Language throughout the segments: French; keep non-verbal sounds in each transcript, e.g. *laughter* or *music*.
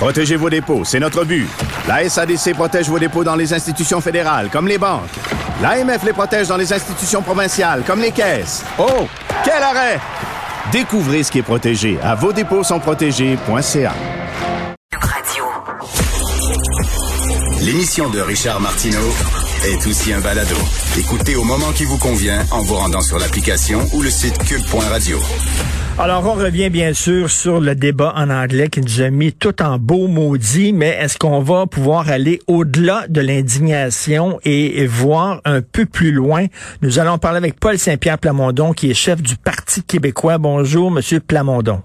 Protégez vos dépôts, c'est notre but. La SADC protège vos dépôts dans les institutions fédérales, comme les banques. L'AMF les protège dans les institutions provinciales, comme les caisses. Oh, quel arrêt! Découvrez ce qui est protégé à vos dépôts sont protégés.ca. Radio. L'émission de Richard Martineau est aussi un balado. Écoutez au moment qui vous convient en vous rendant sur l'application ou le site cube.radio. Alors, on revient bien sûr sur le débat en anglais qui nous a mis tout en beau maudit, mais est-ce qu'on va pouvoir aller au-delà de l'indignation et, voir un peu plus loin? Nous allons parler avec Paul Saint-Pierre Plamondon, qui est chef du Parti québécois. Bonjour, Monsieur Plamondon.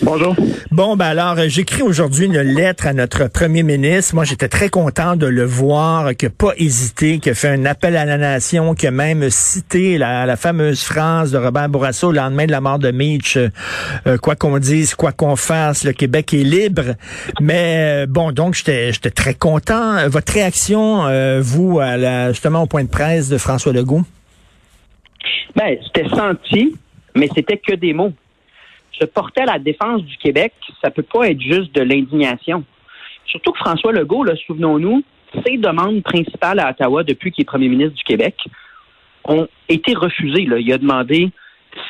Bonjour. Bon, ben alors, euh, j'écris aujourd'hui une lettre à notre premier ministre. Moi, j'étais très content de le voir, qui n'a pas hésité, qui a fait un appel à la nation, qui a même cité la, la fameuse phrase de Robert Bourassa au lendemain de la mort de Mitch. euh, euh, quoi qu'on dise, quoi qu'on fasse, le Québec est libre. Mais bon, donc, j'étais très content. Votre réaction, euh, vous, à la, justement au point de presse de François Legault? Ben, c'était senti, mais c'était que des mots. Se porter à la défense du Québec, ça peut pas être juste de l'indignation. Surtout que François Legault, souvenons-nous, ses demandes principales à Ottawa depuis qu'il est premier ministre du Québec ont été refusées. Là. Il a demandé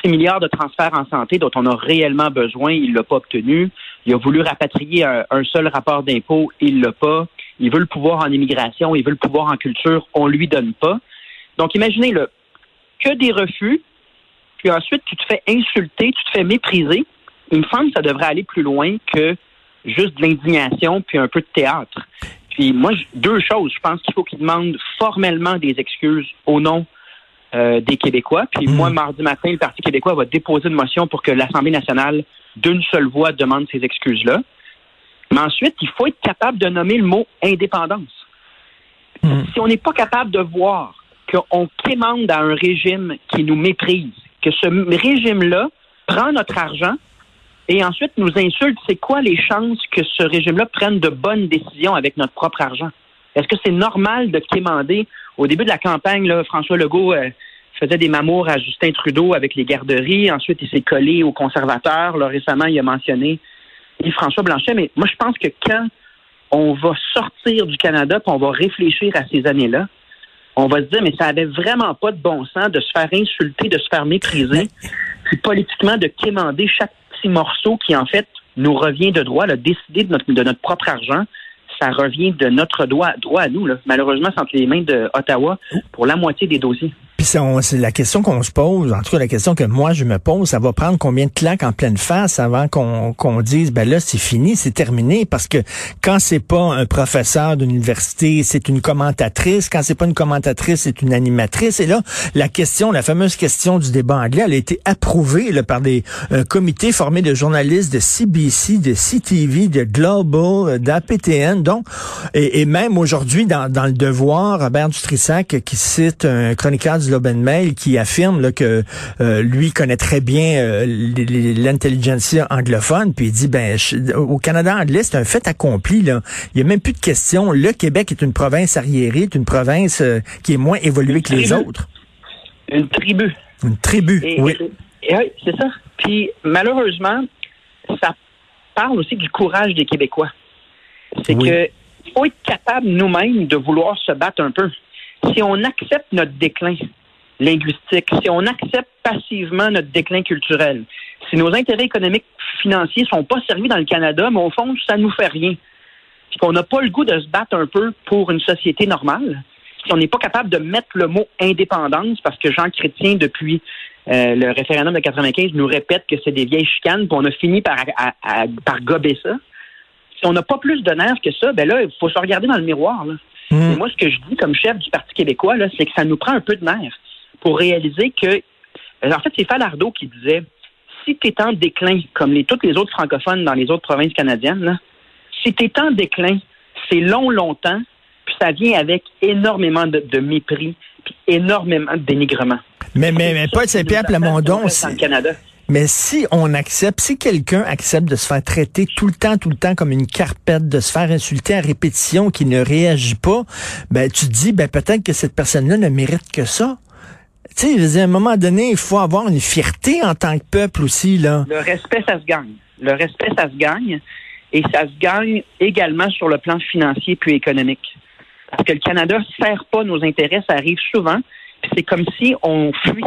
6 milliards de transferts en santé dont on a réellement besoin, il l'a pas obtenu. Il a voulu rapatrier un, un seul rapport d'impôt, il l'a pas. Il veut le pouvoir en immigration, il veut le pouvoir en culture, on lui donne pas. Donc imaginez le que des refus, puis ensuite tu te fais insulter, tu te fais mépriser. Il me semble que ça devrait aller plus loin que juste de l'indignation puis un peu de théâtre. Puis moi, deux choses. Je pense qu'il faut qu'il demande formellement des excuses au nom euh, des Québécois. Puis Mm. moi, mardi matin, le Parti québécois va déposer une motion pour que l'Assemblée nationale, d'une seule voix, demande ces excuses-là. Mais ensuite, il faut être capable de nommer le mot indépendance. Mm. Si on n'est pas capable de voir qu'on quémande à un régime qui nous méprise, que ce régime-là prend notre argent et ensuite nous insulte, c'est quoi les chances que ce régime-là prenne de bonnes décisions avec notre propre argent? Est-ce que c'est normal de quémander? Au début de la campagne, François Legault euh, faisait des mamours à Justin Trudeau avec les garderies. Ensuite, il s'est collé aux conservateurs. Là, récemment, il a mentionné Yves-François Blanchet. Mais moi, je pense que quand on va sortir du Canada puis on va réfléchir à ces années-là, on va se dire, mais ça avait vraiment pas de bon sens de se faire insulter, de se faire mépriser, *laughs* puis politiquement de quémander chaque petit morceau qui, en fait, nous revient de droit, là, décider de notre, de notre propre argent, ça revient de notre droit, droit à nous. Là. Malheureusement, c'est entre les mains d'Ottawa pour la moitié des dossiers. Puis c'est la question qu'on se pose, en tout cas la question que moi je me pose, ça va prendre combien de claques en pleine face avant qu'on qu'on dise ben là c'est fini, c'est terminé? Parce que quand c'est pas un professeur d'université, c'est une commentatrice, quand c'est pas une commentatrice, c'est une animatrice. Et là la question, la fameuse question du débat anglais, elle a été approuvée là, par des un comité formé de journalistes de CBC, de CTV, de Global, euh, d'APTN donc et, et même aujourd'hui dans, dans le devoir Robert Dutrissac qui cite un chroniqueur du Qui affirme là, que euh, lui connaît très bien euh, l'intelligentsia anglophone, puis il dit ben je- au Canada anglais c'est un fait accompli là. Il y a même plus de questions. Le Québec est une province arriérée, est une province euh, qui est moins évoluée que les autres. Une tribu. Une tribu, Et, oui. et- et oui, c'est ça. Puis malheureusement, ça parle aussi du courage des Québécois. C'est Oui. que faut être capable nous-mêmes de vouloir se battre un peu. Si on accepte notre déclin linguistique, si on accepte passivement notre déclin culturel, si nos intérêts économiques financiers sont pas servis dans le Canada, mais au fond, ça nous fait rien. Puis qu'on n'a pas le goût de se battre un peu pour une société normale, si on n'est pas capable de mettre le mot indépendance, parce que Jean Chrétien, depuis euh, le référendum de 95, nous répète que c'est des vieilles chicanes, puis on a fini par, à- à- par gober ça. Si on n'a pas plus de nerfs que ça, ben là, il faut se regarder dans le miroir. Là. Et moi, ce que je dis comme chef du Parti québécois, là, c'est que ça nous prend un peu de nerfs pour réaliser que, euh, en fait, c'est Falardeau qui disait, si tu es en déclin, comme les, toutes les autres francophones dans les autres provinces canadiennes, là, Si tu es en déclin, c'est long, longtemps, puis ça vient avec énormément de, de mépris, puis énormément de dénigrement. Mais, mais, mais Paul Saint-Pierre Plamondon. Mais si on accepte, si quelqu'un accepte de se faire traiter tout le temps, tout le temps comme une carpette, de se faire insulter à répétition, qui ne réagit pas, ben tu te dis, ben peut-être que cette personne-là ne mérite que ça. Tu sais, à un moment donné, il faut avoir une fierté en tant que peuple aussi, là. Le respect, ça se gagne. Le respect, ça se gagne. Et ça se gagne également sur le plan financier puis économique. Parce que le Canada ne sert pas nos intérêts, ça arrive souvent. Puis c'est comme si on fuit.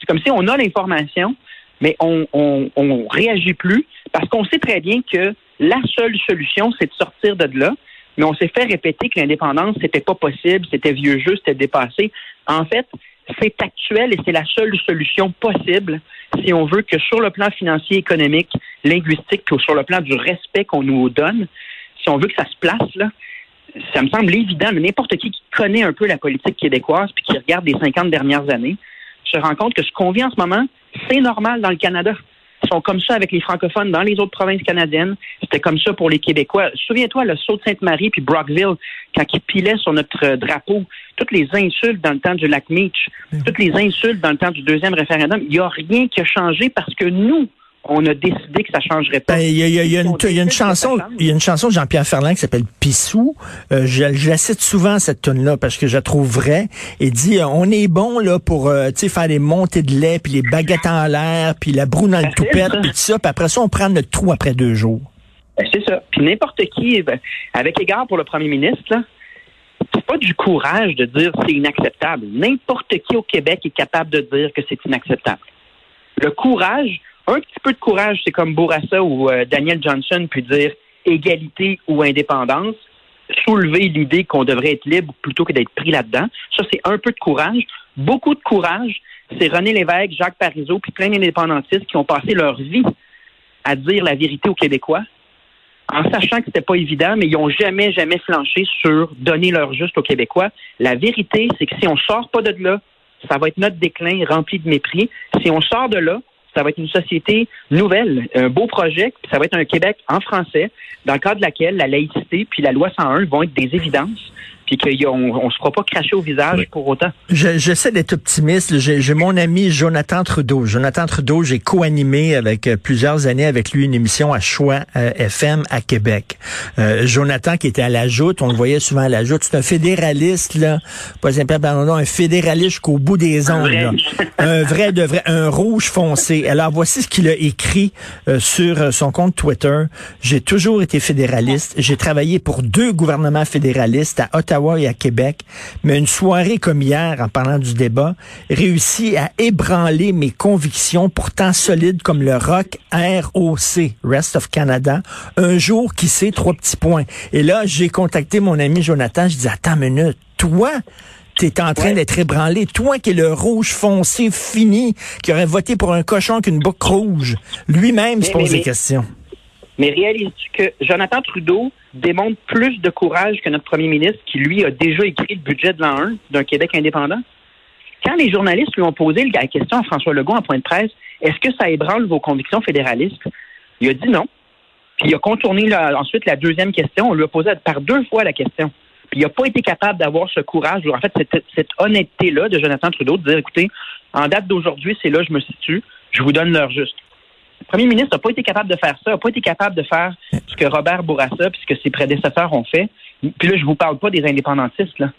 C'est comme si on a l'information, mais on, on, on réagit plus parce qu'on sait très bien que la seule solution, c'est de sortir de là. Mais on s'est fait répéter que l'indépendance, c'était pas possible, c'était vieux jeu, c'était dépassé. En fait, c'est actuel et c'est la seule solution possible si on veut que sur le plan financier, économique, linguistique, puis sur le plan du respect qu'on nous donne, si on veut que ça se place, là, ça me semble évident, mais n'importe qui qui connaît un peu la politique québécoise puis qui regarde les 50 dernières années se rend compte que ce qu'on vit en ce moment, c'est normal dans le Canada. Sont comme ça avec les francophones dans les autres provinces canadiennes. C'était comme ça pour les Québécois. Souviens-toi, le saut de Sainte-Marie puis Brockville, quand ils pilaient sur notre drapeau, toutes les insultes dans le temps du lac Meach, toutes les insultes dans le temps du deuxième référendum, il n'y a rien qui a changé parce que nous, on a décidé que ça changerait pas. Ben, Il y a, y y une, y a chanson, il y a une chanson de Jean-Pierre Ferland qui s'appelle Pissou. Euh, je, je la cite souvent cette tune là parce que je la trouve vraie. Il dit euh, on est bon là pour euh, tu sais faire des montées de lait puis les baguettes en l'air puis la broue dans le Facile, toupette puis tout ça puis après ça on prend notre trou après deux jours. Ben, c'est ça. Puis n'importe qui, ben, avec égard pour le premier ministre, là, c'est pas du courage de dire c'est inacceptable. N'importe qui au Québec est capable de dire que c'est inacceptable. Le courage, un petit peu de courage, c'est comme Bourassa ou euh, Daniel Johnson, puis dire égalité ou indépendance, soulever l'idée qu'on devrait être libre plutôt que d'être pris là-dedans. Ça, c'est un peu de courage. Beaucoup de courage, c'est René Lévesque, Jacques Parizeau, puis plein d'indépendantistes qui ont passé leur vie à dire la vérité aux Québécois, en sachant que c'était pas évident, mais ils ont jamais, jamais flanché sur donner leur juste aux Québécois. La vérité, c'est que si on sort pas de là, ça va être notre déclin rempli de mépris. Si on sort de là, ça va être une société nouvelle, un beau projet, puis ça va être un Québec en français, dans le cadre de laquelle la laïcité puis la loi 101 vont être des évidences, puis qu'on on se fera pas cracher au visage pour autant. Je- J'essaie d'être optimiste. J'ai mon ami Jonathan Trudeau. Jonathan Trudeau, j'ai co-animé avec euh, plusieurs années avec lui une émission à Choix euh, FM à Québec. Euh, Jonathan qui était à la joute, on le voyait souvent à la joute. C'est un fédéraliste, là. Pas Saint-Pierre Plamondon, un fédéraliste jusqu'au bout des ongles. là. un vrai de vrai, un rouge foncé. Alors voici ce qu'il a écrit euh, sur son compte Twitter. J'ai toujours été fédéraliste. J'ai travaillé pour deux gouvernements fédéralistes à Ottawa et à Québec. Mais une soirée comme hier, en parlant du débat, réussit à ébranler mes convictions pourtant solides comme le rock ROC, Rest of Canada. Un jour, qui sait, trois petits points. Et là, j'ai contacté mon ami Jonathan. Je dis, attends une minute, toi, T'es en train Ouais. d'être ébranlé. Toi qui es le rouge foncé fini, qui aurait voté pour un cochon qu'une boucle rouge, lui-même se pose mais- des mais- questions. Mais réalises-tu que Jonathan Trudeau démontre plus de courage que notre premier ministre qui, lui, a déjà écrit le budget de l'an 1 d'un Québec indépendant? Quand les journalistes lui ont posé la question à François Legault en point de presse, est-ce que ça ébranle vos convictions fédéralistes? Il a dit non. Puis il a contourné ensuite la deuxième question. On lui a posé par deux fois la question. Puis il n'a pas été capable d'avoir ce courage, ou en fait cette, cette honnêteté-là de Jonathan Trudeau de dire, écoutez, en date d'aujourd'hui, c'est là que je me situe, je vous donne l'heure juste. Le premier ministre n'a pas été capable de faire ça, n'a pas été capable de faire ce que Robert Bourassa puis ce que ses prédécesseurs ont fait. Puis là, je vous parle pas des indépendantistes. Là.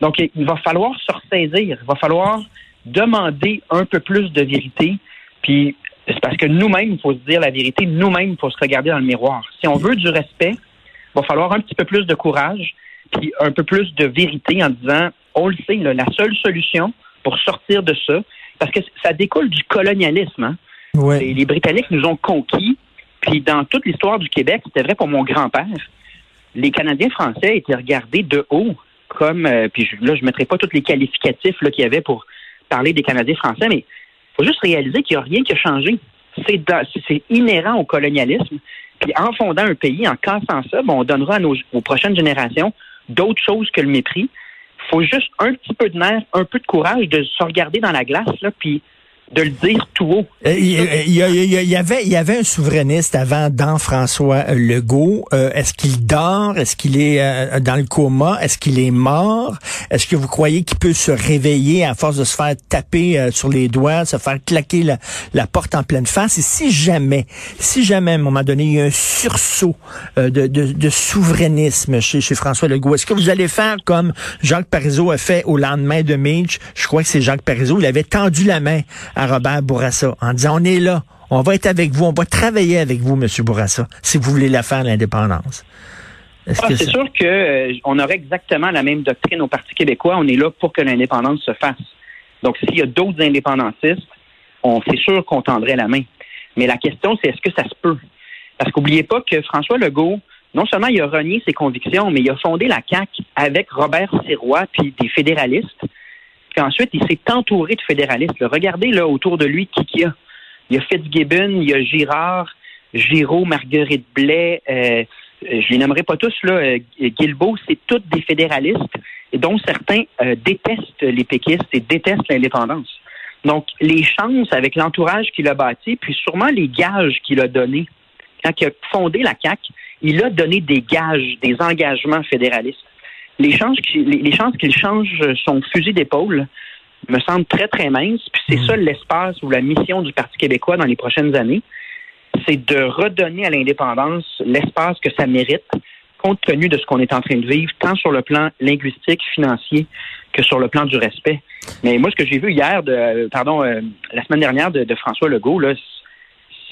Donc, il va falloir se ressaisir. Il va falloir demander un peu plus de vérité. Puis, c'est parce que nous-mêmes, il faut se dire la vérité. Nous-mêmes, il faut se regarder dans le miroir. Si on veut du respect, il va falloir un petit peu plus de courage puis un peu plus de vérité en disant, on le sait, là, la seule solution pour sortir de ça, parce que ça découle du colonialisme. Hein? Les, Britanniques nous ont conquis, puis dans toute l'histoire du Québec, c'était vrai pour mon grand-père, les Canadiens français étaient regardés de haut comme, euh, puis là, je ne mettrai pas tous les qualificatifs qu'il y avait pour parler des Canadiens français, mais il faut juste réaliser qu'il n'y a rien qui a changé. C'est inhérent au colonialisme. Puis en fondant un pays, en cassant ça, bon, on donnera à nos, aux prochaines générations d'autres choses que le mépris. Il faut juste un petit peu de nerf, un peu de courage de se regarder dans la glace, là, puis de le dire tout haut. Euh, Il il y, avait, y avait un souverainiste avant dans François Legault. Euh, Est-ce qu'il dort? Est-ce qu'il est euh, dans le coma? Est-ce qu'il est mort? Est-ce que vous croyez qu'il peut se réveiller à force de se faire taper euh, sur les doigts, se faire claquer la, la porte en pleine face? Et si jamais, si jamais à un moment donné, il y a un sursaut euh, de, de, de souverainisme chez, chez François Legault, est-ce que vous allez faire comme Jacques Parizeau a fait au lendemain de Mitch? Je crois que c'est Jacques Parizeau. Il avait tendu la main à Robert Bourassa en disant, on est là, on va être avec vous, on va travailler avec vous, Monsieur Bourassa, si vous voulez la faire, l'indépendance. Ah, c'est ça- sûr que euh, on aurait exactement la même doctrine au Parti québécois. On est là pour que l'indépendance se fasse. Donc, s'il y a d'autres indépendantistes, on c'est sûr qu'on tendrait la main. Mais la question, c'est est-ce que ça se peut? Parce qu'oubliez pas que François Legault, non seulement il a renié ses convictions, mais il a fondé la CAQ avec Robert Sirois puis des fédéralistes. Puis ensuite, il s'est entouré de fédéralistes. Regardez là autour de lui qui qu'il y a. Il y a Fitzgibbon, il y a Girard, Giraud, Marguerite Blais, euh, euh, je les nommerai pas tous, là, euh, Guilbeault, c'est tous des fédéralistes, dont certains euh, détestent les péquistes et détestent l'indépendance. Donc, les chances avec l'entourage qu'il a bâti, puis sûrement les gages qu'il a donnés, quand il a fondé la CAQ, il a donné des gages, des engagements fédéralistes. Les chances qu'il les, les chances qu'il change son fusil d'épaule me semblent très, très minces, puis c'est ça l'espace ou la mission du Parti québécois dans les prochaines années c'est de redonner à l'indépendance l'espace que ça mérite, compte tenu de ce qu'on est en train de vivre, tant sur le plan linguistique, financier, que sur le plan du respect. Mais moi, ce que j'ai vu hier, de, pardon, euh, la semaine dernière de, de François Legault, là,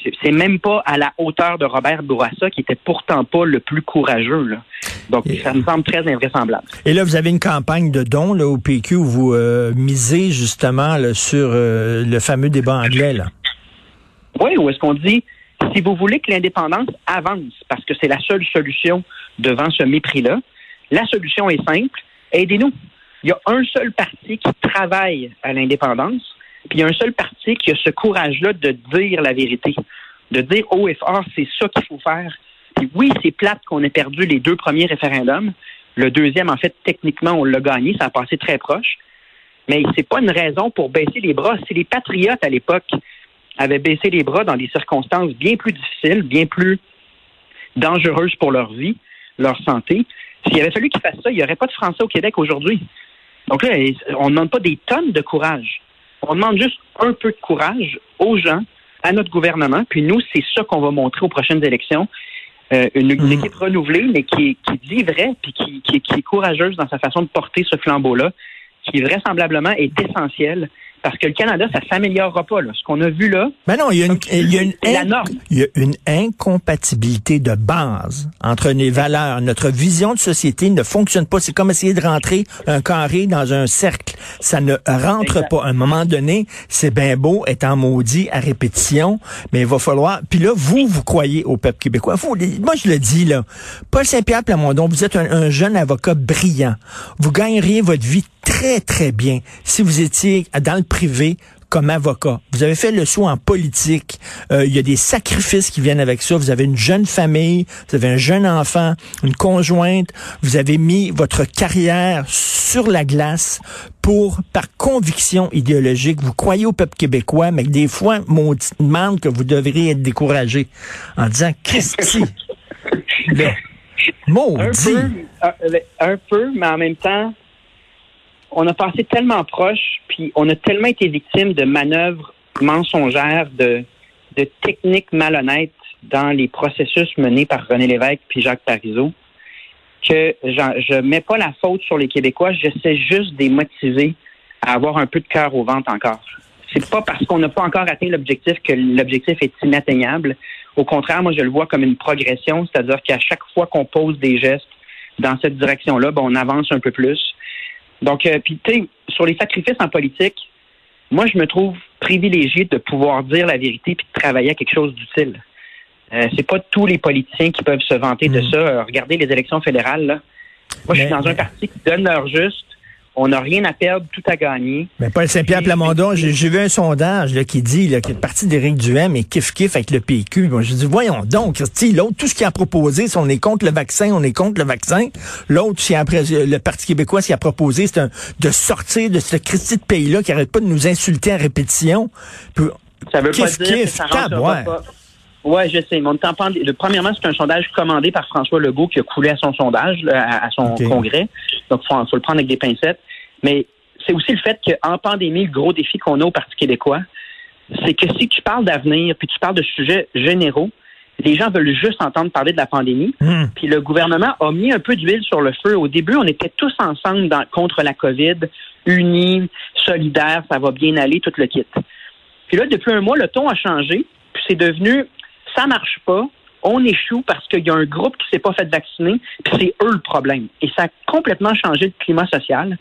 c'est- c'est même pas à la hauteur de Robert Bourassa, qui était pourtant pas le plus courageux. Là. Donc, Et- ça me semble très invraisemblable. Et là, vous avez une campagne de dons là, au PQ où vous euh, misez justement là, sur euh, le fameux débat anglais. Là. Oui, ou est-ce qu'on dit, si vous voulez que l'indépendance avance, parce que c'est la seule solution devant ce mépris-là, la solution est simple, aidez-nous. Il y a un seul parti qui travaille à l'indépendance, puis il y a un seul parti qui a ce courage-là de dire la vérité, de dire haut et fort, c'est ça qu'il faut faire. Oui, c'est plate qu'on ait perdu les deux premiers référendums. Le deuxième, en fait, techniquement, on l'a gagné, ça a passé très proche. Mais c'est pas une raison pour baisser les bras. Si les patriotes à l'époque avaient baissé les bras dans des circonstances bien plus difficiles, bien plus dangereuses pour leur vie, leur santé, s'il avait fallu qu'ils fassent ça, il n'y aurait pas de Français au Québec aujourd'hui. Donc là, on ne demande pas des tonnes de courage. On demande juste un peu de courage aux gens, à notre gouvernement. Puis nous, c'est ça qu'on va montrer aux prochaines élections. Euh, une, une Mhm. équipe renouvelée, mais qui, qui dit vrai, puis qui, qui- qui est courageuse dans sa façon de porter ce flambeau-là, qui vraisemblablement est essentiel. Parce que le Canada, ça s'améliorera pas. Là. Ce qu'on a vu là, Ben non, il y a une, il y a une, inc- il y a une incompatibilité de base entre les valeurs. Notre vision de société ne fonctionne pas. C'est comme essayer de rentrer un carré dans un cercle. Ça ne rentre Exact. pas. À un moment donné, c'est bien beau, étant maudit à répétition, mais il va falloir... Puis là, vous, vous croyez au peuple québécois. Vous, moi, je le dis, là. Paul Saint-Pierre Plamondon, vous êtes un, un jeune avocat brillant. Vous gagneriez votre vie très, très bien si vous étiez dans le privé comme avocat. Vous avez fait le saut en politique. Euh, il y a des sacrifices qui viennent avec ça. Vous avez une jeune famille, vous avez un jeune enfant, une conjointe. Vous avez mis votre carrière sur la glace pour, par conviction idéologique, vous croyez au peuple québécois, mais que des fois, mon demande que vous devriez être découragé en disant, *laughs* un maudit. peu, un, un peu, mais en même temps, on a passé tellement proche, puis on a tellement été victime de manœuvres mensongères, de, techniques malhonnêtes dans les processus menés par René Lévesque puis Jacques Parizeau, que je mets pas la faute sur les Québécois, j'essaie juste de les motiver à avoir un peu de cœur au ventre encore. C'est pas parce qu'on n'a pas encore atteint l'objectif que l'objectif est inatteignable. Au contraire, moi, je le vois comme une progression, c'est-à-dire qu'à chaque fois qu'on pose des gestes dans cette direction-là, ben, on avance un peu plus. Donc, euh, puis, tu sais, sur les sacrifices en politique, moi, je me trouve privilégié de pouvoir dire la vérité puis de travailler à quelque chose d'utile. Euh, c'est pas tous les politiciens qui peuvent se vanter de Mm. ça. Euh, regardez les élections fédérales, là. Moi, je suis Mais- dans un parti qui donne leur juste. On n'a rien à perdre, tout à gagner. Mais Paul Saint-Pierre Plamondon, j'ai vu un sondage là, qui dit là, que le parti d'Éric Duhem est kiff-kiff avec le PQ. Bon, je dis, voyons donc, l'autre, tout ce qu'il a proposé, c'est on est contre le vaccin, on est contre le vaccin. L'autre, c'est après le Parti québécois, ce qu'il a proposé, c'est de sortir de ce Christy de pays-là qui arrête pas de nous insulter à répétition. Puis, Ça veut Kiff, pas dire kiff, que ça rentrera tabouère. pas. Ouais, je sais. Premièrement, c'est un sondage commandé par François Legault qui a coulé à son sondage, là, à, son congrès. Donc, il faut, faut le prendre avec des pincettes. Mais c'est aussi le fait qu'en pandémie, le gros défi qu'on a au Parti québécois, c'est que si tu parles d'avenir, puis tu parles de sujets généraux, les gens veulent juste entendre parler de la pandémie. hmm, Puis le gouvernement a mis un peu d'huile sur le feu. Au début, on était tous ensemble dans- contre la COVID, unis, solidaires, ça va bien aller, tout le kit. Puis là, depuis un mois, le ton a changé. Puis c'est devenu, ça marche pas. On échoue parce qu'il y a un groupe qui s'est pas fait vacciner, puis c'est eux le problème. Et ça a complètement changé le climat social.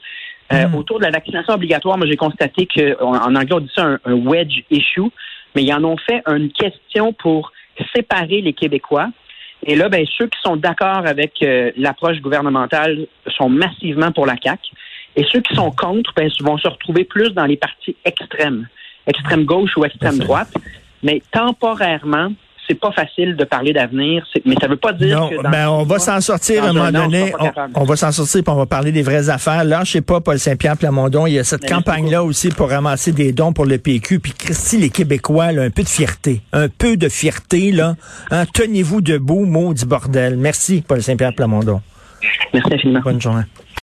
Euh, Mm. Autour de la vaccination obligatoire, moi j'ai constaté que en anglais on dit ça un, un wedge issue, mais ils en ont fait une question pour séparer les Québécois. Et là, ben, ceux qui sont d'accord avec euh, l'approche gouvernementale sont massivement pour la CAQ. Et ceux qui sont contre ben, vont se retrouver plus dans les partis extrêmes, extrême gauche ou extrême droite. Mais temporairement, c'est pas facile de parler d'avenir. Mais ça veut pas dire Non, que dans ben on va s'en sortir à un moment donné. On, va s'en sortir puis on va parler des vraies affaires. Là, je sais pas, Paul Saint-Pierre Plamondon, il y a cette campagne-là aussi pour ramasser des dons pour le PQ. Puis Christy, les Québécois, là, un peu de fierté. Un peu de fierté, là. Hein, Tenez-vous debout, maudit bordel. Merci, Paul Saint-Pierre Plamondon. Merci infiniment. Bonne journée.